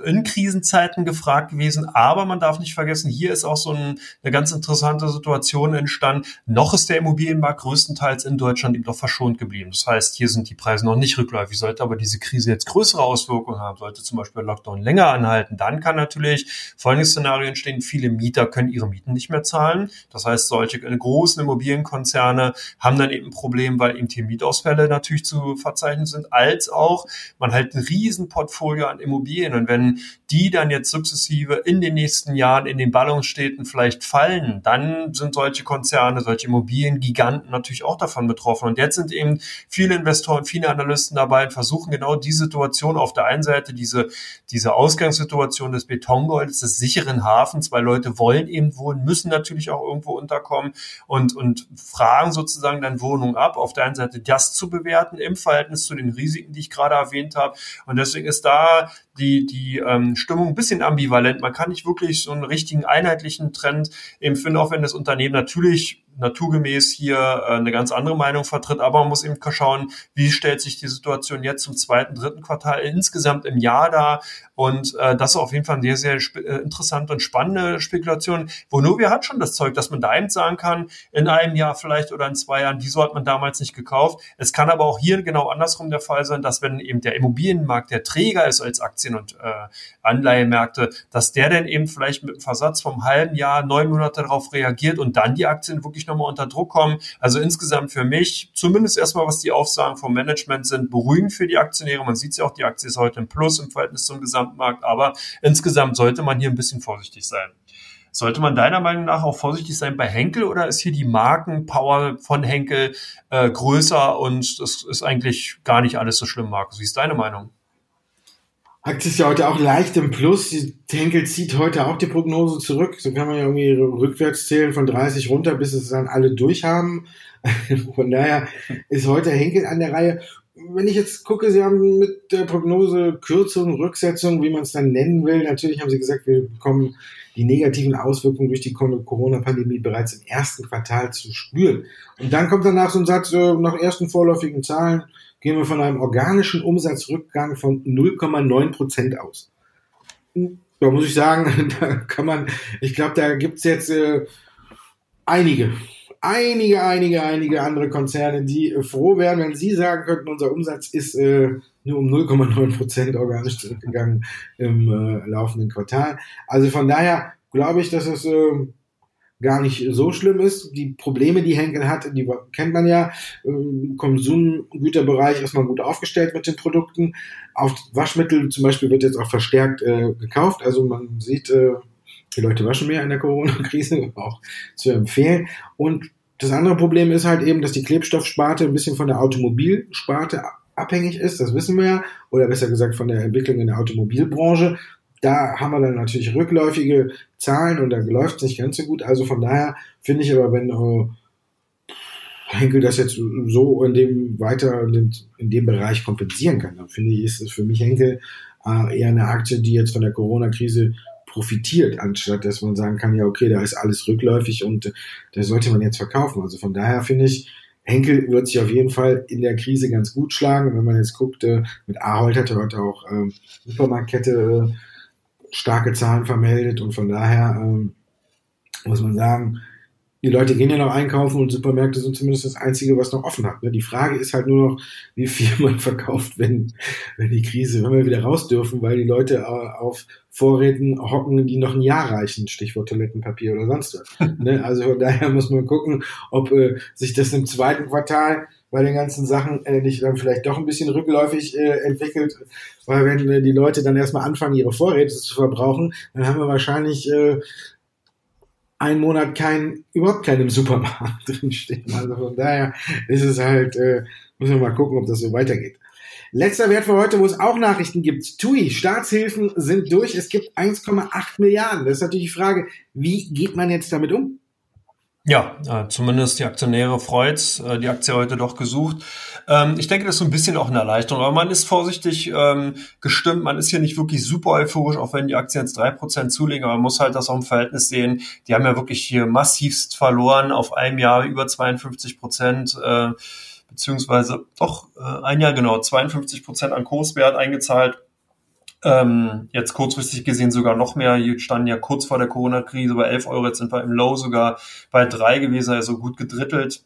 S2: in Krisenzeiten gefragt gewesen. Aber man darf nicht vergessen, hier ist auch so ein, eine ganz interessante Situation entstanden. Noch ist der Immobilienmarkt größtenteils in Deutschland eben doch verschont geblieben. Das heißt, hier sind die Preise noch nicht rückläufig. Sollte aber diese Krise jetzt größere Auswirkungen haben, sollte zum Beispiel Lockdown länger anhalten, dann kann natürlich folgendes Szenario entstehen. Viele Mieter können ihre Mieten nicht mehr zahlen. Das heißt, solche großen Immobilienkonzerne haben dann eben ein Problem, weil eben die Mietausfälle natürlich zu verzeichnen sind, als auch man halt ein Riesenportfolio an Immobilien. Und wenn werden die dann jetzt sukzessive in den nächsten Jahren in den Ballungsstädten vielleicht fallen, dann sind solche Konzerne, solche Immobiliengiganten natürlich auch davon betroffen. Und jetzt sind eben viele Investoren, viele Analysten dabei und versuchen genau die Situation auf der einen Seite, diese, diese Ausgangssituation des Betongolds, des sicheren Hafens, weil Leute wollen eben wohnen, müssen natürlich auch irgendwo unterkommen und, und fragen sozusagen dann Wohnungen ab. Auf der einen Seite das zu bewerten im Verhältnis zu den Risiken, die ich gerade erwähnt habe. Und deswegen ist da die, die ähm, Stimmung ein bisschen ambivalent. Man kann nicht wirklich so einen richtigen einheitlichen Trend empfinden, auch wenn das Unternehmen natürlich naturgemäß hier äh, eine ganz andere Meinung vertritt, aber man muss eben schauen, wie stellt sich die Situation jetzt zum zweiten, dritten Quartal insgesamt im Jahr dar und äh, das ist auf jeden Fall eine sehr, sehr äh, interessante und spannende Spekulation. Vonovia hat schon das Zeug, dass man da eben sagen kann, in einem Jahr vielleicht oder in zwei Jahren, wieso hat man damals nicht gekauft. Es kann aber auch hier genau andersrum der Fall sein, dass wenn eben der Immobilienmarkt der Träger ist als Aktien- und äh, Anleihemärkte, dass der dann eben vielleicht mit einem Versatz vom halben Jahr, neun Monate darauf reagiert und dann die Aktien wirklich nochmal unter Druck kommen. Also insgesamt für mich, zumindest erstmal was die Aufsagen vom Management sind, beruhigend für die Aktionäre. Man sieht ja auch, die Aktie ist heute im Plus im Verhältnis zum Gesamtmarkt, aber insgesamt sollte man hier ein bisschen vorsichtig sein. Sollte man deiner Meinung nach auch vorsichtig sein bei Henkel oder ist hier die Markenpower von Henkel äh, größer und das ist eigentlich gar nicht alles so schlimm, Markus? Wie ist deine Meinung?
S1: Aktie ist ja heute auch leicht im Plus. Henkel zieht heute auch die Prognose zurück. So kann man ja irgendwie rückwärts zählen von 30 runter, bis es dann alle durchhaben. Von daher ist heute Henkel an der Reihe. Wenn ich jetzt gucke, Sie haben mit der Prognose Kürzung, Rücksetzung, wie man es dann nennen will, natürlich haben Sie gesagt, wir bekommen die negativen Auswirkungen durch die Corona-Pandemie bereits im ersten Quartal zu spüren. Und dann kommt danach so ein Satz, äh, nach ersten vorläufigen Zahlen, gehen wir von einem organischen Umsatzrückgang von 0,9 Prozent aus. Da muss ich sagen, da kann man, ich glaube, da gibt's jetzt äh, einige, einige, einige, einige andere Konzerne, die äh, froh wären, wenn sie sagen könnten, unser Umsatz ist äh, nur um 0,9 Prozent organisch zurückgegangen im äh, laufenden Quartal. Also von daher glaube ich, dass es äh, gar nicht so schlimm ist. Die Probleme, die Henkel hat, die kennt man ja. Im Konsumgüterbereich ist man gut aufgestellt mit den Produkten. Auf Waschmittel zum Beispiel wird jetzt auch verstärkt äh, gekauft. Also man sieht, äh, die Leute waschen mehr in der Corona-Krise, auch zu empfehlen. Und das andere Problem ist halt eben, dass die Klebstoffsparte ein bisschen von der Automobilsparte abhängig ist, das wissen wir ja, oder besser gesagt von der Entwicklung in der Automobilbranche. Da haben wir dann natürlich rückläufige Zahlen und da läuft es nicht ganz so gut. Also von daher finde ich aber, wenn äh, Henkel das jetzt so in dem weiter in dem, in dem Bereich kompensieren kann, dann finde ich, ist es für mich Henkel äh, eher eine Aktie, die jetzt von der Corona-Krise profitiert, anstatt dass man sagen kann, ja, okay, da ist alles rückläufig und äh, da sollte man jetzt verkaufen. Also von daher finde ich, Henkel wird sich auf jeden Fall in der Krise ganz gut schlagen. Wenn man jetzt guckt, äh, mit Ahold hatte heute auch ähm, Supermarktkette äh, starke Zahlen vermeldet und von daher ähm, muss man sagen, die Leute gehen ja noch einkaufen und Supermärkte sind zumindest das Einzige, was noch offen hat. Ne? Die Frage ist halt nur noch, wie viel man verkauft, wenn, wenn die Krise, wenn wir wieder raus dürfen, weil die Leute äh, auf Vorräten hocken, die noch ein Jahr reichen, Stichwort Toilettenpapier oder sonst was. ne? Also von daher muss man gucken, ob äh, sich das im zweiten Quartal bei den ganzen Sachen äh, nicht dann vielleicht doch ein bisschen rückläufig äh, entwickelt, weil wenn äh, die Leute dann erstmal anfangen, ihre Vorräte zu verbrauchen, dann haben wir wahrscheinlich äh, einen Monat kein, überhaupt keinen im Supermarkt drinstehen. Also von daher ist es halt, äh, müssen wir mal gucken, ob das so weitergeht. Letzter Wert für heute, wo es auch Nachrichten gibt. TUI, Staatshilfen sind durch. Es gibt 1,8 Milliarden. Das ist natürlich die Frage, wie geht man jetzt damit um?
S2: Ja, äh, zumindest die Aktionäre freut's, äh, die Aktie heute doch gesucht. Ähm, ich denke, das ist so ein bisschen auch eine Erleichterung, aber man ist vorsichtig ähm, gestimmt, man ist hier nicht wirklich super euphorisch, auch wenn die Aktien jetzt drei Prozent zulegen, aber man muss halt das auch im Verhältnis sehen. Die haben ja wirklich hier massivst verloren, auf einem Jahr über 52 Prozent, äh, beziehungsweise doch äh, ein Jahr genau, 52 Prozent an Kurswert eingezahlt Ähm, jetzt kurzfristig gesehen sogar noch mehr. Hier standen ja kurz vor der Corona-Krise bei 11 Euro, jetzt sind wir im Low sogar bei drei gewesen, also gut gedrittelt.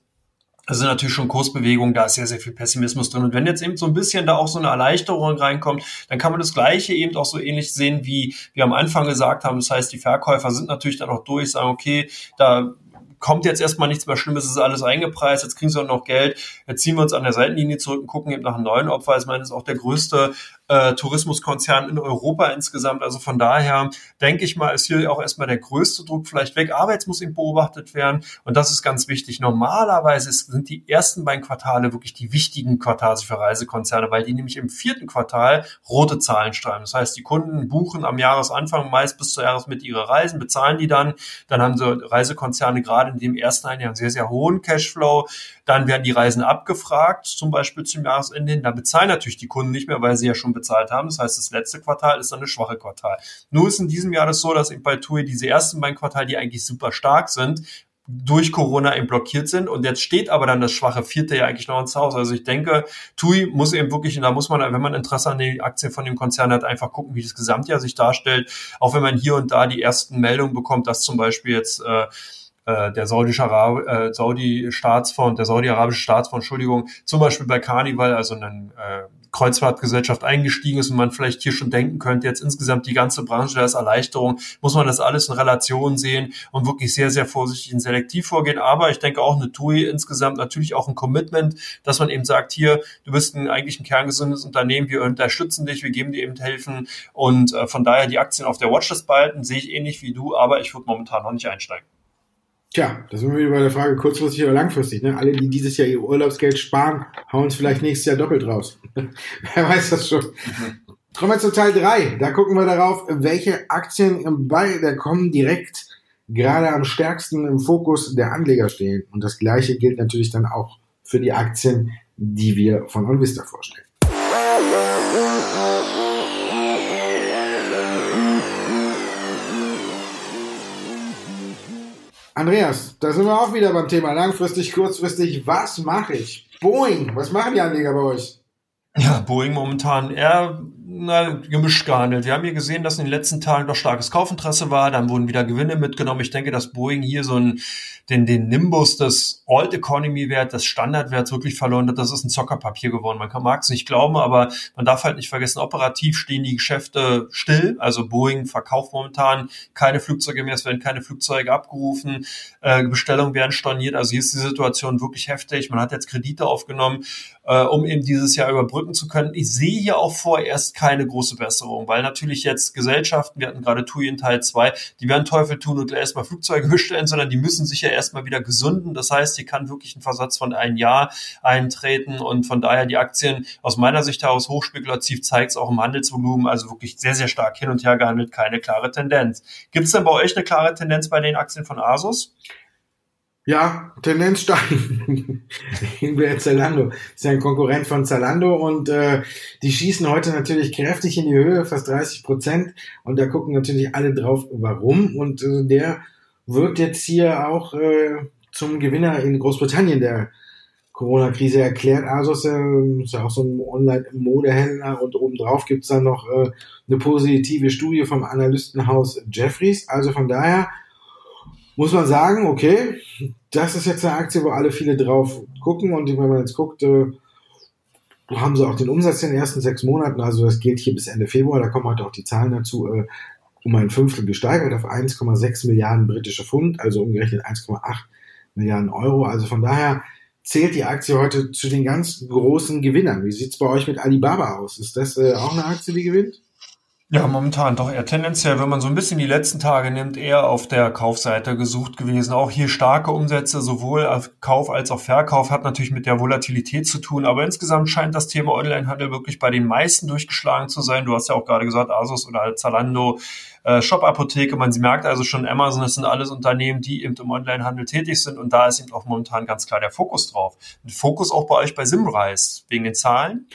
S2: Das sind natürlich schon Kursbewegungen, da ist sehr, sehr viel Pessimismus drin. Und wenn jetzt eben so ein bisschen da auch so eine Erleichterung reinkommt, dann kann man das Gleiche eben auch so ähnlich sehen, wie wir am Anfang gesagt haben. Das heißt, die Verkäufer sind natürlich dann auch durch, sagen, okay, da kommt jetzt erstmal nichts mehr Schlimmes, es ist alles eingepreist, jetzt kriegen sie auch noch Geld, jetzt ziehen wir uns an der Seitenlinie zurück und gucken eben nach einem neuen Opfer. Ich meine, das ist auch der größte äh, Tourismuskonzern in Europa insgesamt. Also von daher denke ich mal, ist hier auch erstmal der größte Druck vielleicht weg. Aber jetzt muss eben beobachtet werden und das ist ganz wichtig. Normalerweise sind die ersten beiden Quartale wirklich die wichtigen Quartale für Reisekonzerne, weil die nämlich im vierten Quartal rote Zahlen schreiben. Das heißt, die Kunden buchen am Jahresanfang meist bis zur Jahresmitte ihre Reisen, bezahlen die dann. Dann haben so Reisekonzerne gerade in dem ersten einen Jahr einen sehr, sehr hohen Cashflow. Dann werden die Reisen abgefragt, zum Beispiel zum Jahresende hin. Da bezahlen natürlich die Kunden nicht mehr, weil sie ja schon bezahlt haben. Das heißt, das letzte Quartal ist dann eine schwache Quartal. Nur ist in diesem Jahr das so, dass eben bei TUI diese ersten beiden Quartale, die eigentlich super stark sind, durch Corona eben blockiert sind. Und jetzt steht aber dann das schwache vierte ja eigentlich noch ins Haus. Also ich denke, TUI muss eben wirklich, und da muss man, wenn man Interesse an den Aktien von dem Konzern hat, einfach gucken, wie das Gesamtjahr sich darstellt. Auch wenn man hier und da die ersten Meldungen bekommt, dass zum Beispiel jetzt äh, äh, der saudische äh, Saudi-Staatsfonds, der saudi-arabische Staatsfonds, Entschuldigung, zum Beispiel bei Carnival, also eine äh, Kreuzfahrtgesellschaft eingestiegen ist und man vielleicht hier schon denken könnte, jetzt insgesamt die ganze Branche, da ist Erleichterung, muss man das alles in Relation sehen und wirklich sehr, sehr vorsichtig und selektiv vorgehen. Aber ich denke auch eine TUI insgesamt natürlich auch ein Commitment, dass man eben sagt, hier, du bist ein, eigentlich ein kerngesundes Unternehmen, wir unterstützen dich, wir geben dir eben helfen und äh, von daher die Aktien auf der Watchlist behalten, sehe ich ähnlich wie du, aber ich würde momentan noch nicht einsteigen.
S1: Tja, das sind wir wieder bei der Frage kurzfristig oder langfristig. Ne? Alle, die dieses Jahr ihr Urlaubsgeld sparen, hauen es vielleicht nächstes Jahr doppelt raus. Wer weiß das schon. Kommen wir zu Teil 3. Da gucken wir darauf, welche Aktien bei der kommen direkt gerade am stärksten im Fokus der Anleger stehen. Und das gleiche gilt natürlich dann auch für die Aktien, die wir von OnVista vorstellen. Andreas, da sind wir auch wieder beim Thema langfristig, kurzfristig. Was mache ich? Boeing, was machen die Anleger bei euch?
S2: Ja, Boeing momentan eher na, gemischt gehandelt. Wir haben hier gesehen, dass in den letzten Tagen doch starkes Kaufinteresse war. Dann wurden wieder Gewinne mitgenommen. Ich denke, dass Boeing hier so ein, den, den Nimbus des Old Economy Wert, des Standardwerts wirklich verloren hat. Das ist ein Zockerpapier geworden. Man mag es nicht glauben, aber man darf halt nicht vergessen, operativ stehen die Geschäfte still. Also Boeing verkauft momentan keine Flugzeuge mehr. Es werden keine Flugzeuge abgerufen. Äh, Bestellungen werden storniert. Also hier ist die Situation wirklich heftig. Man hat jetzt Kredite aufgenommen, äh, um eben dieses Jahr überbrücken zu können. Ich sehe hier auch vorerst keine große Besserung, weil natürlich jetzt Gesellschaften, wir hatten gerade TUI in Teil 2, die werden Teufel tun und erstmal Flugzeuge bestellen, sondern die müssen sich ja erstmal wieder gesunden. Das heißt, hier kann wirklich ein Versatz von einem Jahr eintreten und von daher die Aktien aus meiner Sicht heraus hochspekulativ zeigt es auch im Handelsvolumen, also wirklich sehr, sehr stark hin und her gehandelt, keine klare Tendenz. Gibt es denn bei euch eine klare Tendenz bei den Aktien von Asus?
S1: Ja, Tendenz steigen. Ingwer Zalando ist ja ein Konkurrent von Zalando und äh, die schießen heute natürlich kräftig in die Höhe, fast 30 Prozent. Und da gucken natürlich alle drauf, warum. Und äh, der wird jetzt hier auch äh, zum Gewinner in Großbritannien der Corona-Krise erklärt. Asos äh, ist ja auch so ein Online-Modehändler und obendrauf gibt's dann noch äh, eine positive Studie vom Analystenhaus Jeffries. Also von daher muss man sagen, okay, das ist jetzt eine Aktie, wo alle viele drauf gucken und wenn man jetzt guckt, äh, haben sie auch den Umsatz in den ersten sechs Monaten, also das geht hier bis Ende Februar, da kommen heute auch die Zahlen dazu, äh, um ein Fünftel gesteigert auf 1,6 Milliarden britische Pfund, also umgerechnet 1,8 Milliarden Euro. Also von daher zählt die Aktie heute zu den ganz großen Gewinnern. Wie sieht's bei euch mit Alibaba aus? Ist das äh, auch eine Aktie, die gewinnt?
S2: Ja, momentan doch eher tendenziell, wenn man so ein bisschen die letzten Tage nimmt, eher auf der Kaufseite gesucht gewesen. Auch hier starke Umsätze, sowohl auf Kauf als auch Verkauf, hat natürlich mit der Volatilität zu tun. Aber insgesamt scheint das Thema Onlinehandel wirklich bei den meisten durchgeschlagen zu sein. Du hast ja auch gerade gesagt, Asus oder Zalando, äh, Shop-Apotheke. Man merkt also schon, Amazon, das sind alles Unternehmen, die eben im Onlinehandel tätig sind. Und da ist eben auch momentan ganz klar der Fokus drauf. Fokus auch bei euch bei Simrise, wegen den Zahlen.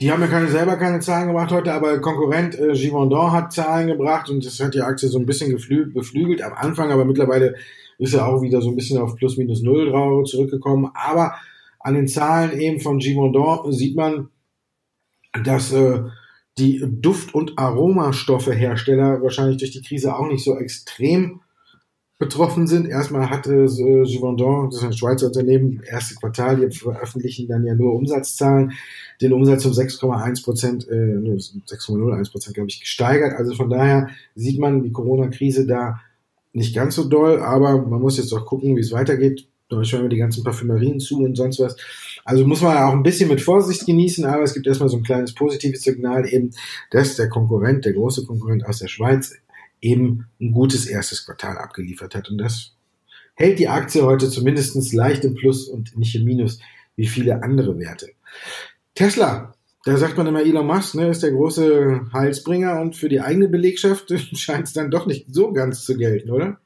S1: Die haben ja keine, selber keine Zahlen gemacht heute, aber Konkurrent äh, Givaudan hat Zahlen gebracht und das hat die Aktie so ein bisschen beflügelt am Anfang, aber mittlerweile ist er auch wieder so ein bisschen auf plus minus null drauf zurückgekommen. Aber an den Zahlen eben von Givaudan sieht man, dass äh, die Duft- und Aromastoffe-Hersteller wahrscheinlich durch die Krise auch nicht so extrem betroffen sind. Erstmal hatte äh, Givaudan, das ist ein Schweizer Unternehmen, erste Quartal, die veröffentlichen dann ja nur Umsatzzahlen, den Umsatz um 6,1 Prozent, äh, 6,01 Prozent, glaube ich, gesteigert. Also von daher sieht man die Corona-Krise da nicht ganz so doll, aber man muss jetzt auch gucken, wie es weitergeht. Da schauen wir die ganzen Parfümerien zu und sonst was. Also muss man auch ein bisschen mit Vorsicht genießen, aber es gibt erstmal so ein kleines positives Signal eben, dass der Konkurrent, der große Konkurrent aus der Schweiz, eben ein gutes erstes Quartal abgeliefert hat. Und das hält die Aktie heute zumindest leicht im Plus und nicht im Minus wie viele andere Werte. Tesla, da sagt man immer, Elon Musk ne, ist der große Heilsbringer und für die eigene Belegschaft scheint es dann doch nicht so ganz zu gelten, oder?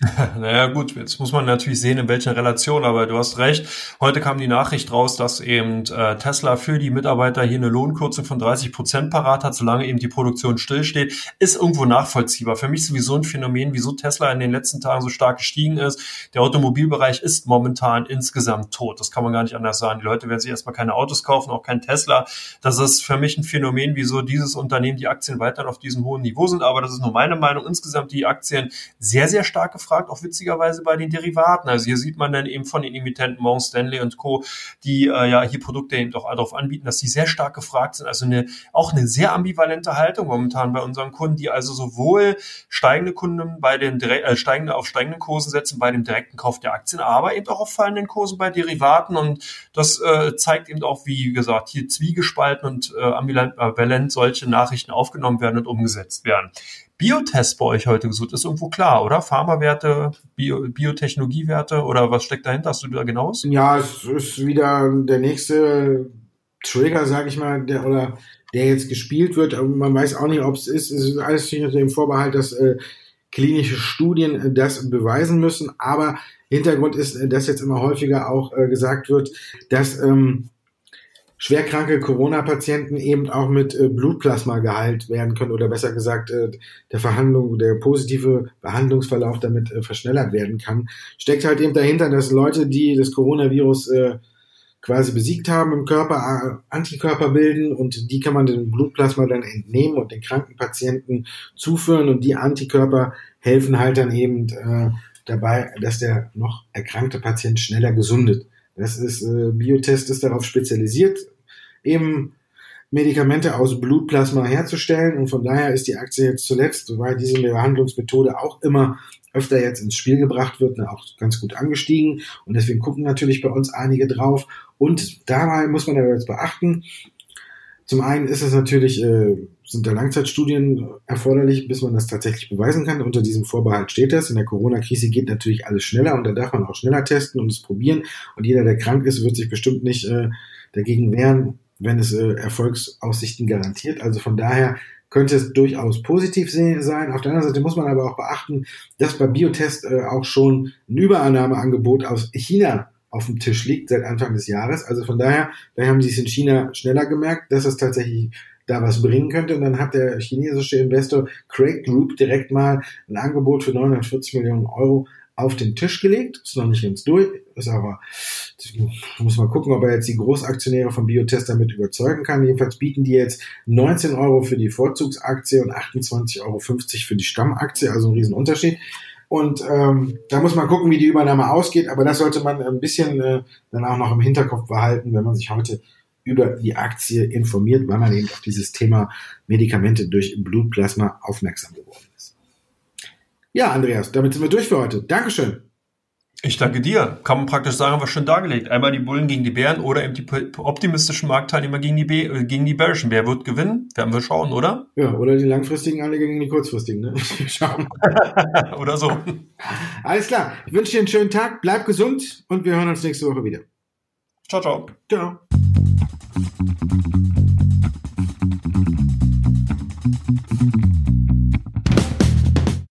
S2: Naja gut, jetzt muss man natürlich sehen, in welcher Relation, aber du hast recht. Heute kam die Nachricht raus, dass eben äh, Tesla für die Mitarbeiter hier eine Lohnkürzung von 30 Prozent parat hat, solange eben die Produktion stillsteht. Ist irgendwo nachvollziehbar. Für mich sowieso ein Phänomen, wieso Tesla in den letzten Tagen so stark gestiegen ist. Der Automobilbereich ist momentan insgesamt tot. Das kann man gar nicht anders sagen. Die Leute werden sich erstmal keine Autos kaufen, auch kein Tesla. Das ist für mich ein Phänomen, wieso dieses Unternehmen die Aktien weiterhin auf diesem hohen Niveau sind. Aber das ist nur meine Meinung. Insgesamt die Aktien sehr, sehr stark gefragt auch witzigerweise bei den Derivaten. Also hier sieht man dann eben von den Emittenten Morgan Stanley und Co., die äh, ja hier Produkte eben doch darauf anbieten, dass sie sehr stark gefragt sind. Also eine, auch eine sehr ambivalente Haltung momentan bei unseren Kunden, die also sowohl steigende Kunden bei den äh, steigende auf steigenden Kursen setzen bei dem direkten Kauf der Aktien, aber eben auch auf fallenden Kursen bei Derivaten. Und das äh, zeigt eben auch, wie gesagt, hier zwiegespalten und äh, ambivalent solche Nachrichten aufgenommen werden und umgesetzt werden. Biotest bei euch heute gesucht, ist irgendwo klar, oder? Pharmawerte, Bio, Biotechnologiewerte oder was steckt dahinter? Hast du da genaues?
S1: Ja, es ist wieder der nächste Trigger, sag ich mal, der oder der jetzt gespielt wird. Man weiß auch nicht, ob es ist. Es ist alles unter dem Vorbehalt, dass äh, klinische Studien äh, das beweisen müssen. Aber Hintergrund ist, äh, dass jetzt immer häufiger auch äh, gesagt wird, dass ähm, schwerkranke Corona-Patienten eben auch mit äh, Blutplasma geheilt werden können oder besser gesagt äh, der Verhandlung, der positive Behandlungsverlauf damit äh, verschnellert werden kann, steckt halt eben dahinter, dass Leute, die das Coronavirus äh, quasi besiegt haben im Körper, äh, Antikörper bilden und die kann man dem Blutplasma dann entnehmen und den kranken Patienten zuführen und die Antikörper helfen halt dann eben äh, dabei, dass der noch erkrankte Patient schneller gesundet. Das ist, äh, Biotest ist darauf spezialisiert, eben Medikamente aus Blutplasma herzustellen. Und von daher ist die Aktie jetzt zuletzt, weil diese Behandlungsmethode auch immer öfter jetzt ins Spiel gebracht wird, auch ganz gut angestiegen. Und deswegen gucken natürlich bei uns einige drauf. Und dabei muss man aber jetzt beachten, zum einen ist es natürlich, äh, sind da Langzeitstudien erforderlich, bis man das tatsächlich beweisen kann. Unter diesem Vorbehalt steht das. In der Corona-Krise geht natürlich alles schneller und da darf man auch schneller testen und es probieren. Und jeder, der krank ist, wird sich bestimmt nicht äh, dagegen wehren, wenn es äh, Erfolgsaussichten garantiert. Also von daher könnte es durchaus positiv sein. Auf der anderen Seite muss man aber auch beachten, dass bei Biotest äh, auch schon ein Überannahmeangebot aus China auf dem Tisch liegt seit Anfang des Jahres. Also von daher, da haben sie es in China schneller gemerkt, dass es tatsächlich da was bringen könnte. Und dann hat der chinesische Investor Craig Group direkt mal ein Angebot für 940 Millionen Euro auf den Tisch gelegt. Ist noch nicht ganz durch, ist aber, muss mal gucken, ob er jetzt die Großaktionäre von Biotest damit überzeugen kann. Jedenfalls bieten die jetzt 19 Euro für die Vorzugsaktie und 28,50 Euro für die Stammaktie, also ein Riesenunterschied. Und ähm, da muss man gucken, wie die Übernahme ausgeht, aber das sollte man ein bisschen äh, dann auch noch im Hinterkopf behalten, wenn man sich heute über die Aktie informiert, weil man eben auf dieses Thema Medikamente durch Blutplasma aufmerksam geworden ist. Ja, Andreas, damit sind wir durch für heute. Dankeschön.
S2: Ich danke dir. Kann man praktisch sagen, was schon dargelegt. Einmal die Bullen gegen die Bären oder eben die optimistischen Marktteilnehmer gegen die, B äh, gegen die Bärischen. Wer wird gewinnen? Werden wir schauen, oder?
S1: Ja, oder die langfristigen alle gegen die kurzfristigen. Ne? Schauen.
S2: oder so.
S1: Alles klar. Ich wünsche dir einen schönen Tag. Bleib gesund und wir hören uns nächste Woche wieder.
S2: Ciao, ciao.
S1: Ciao.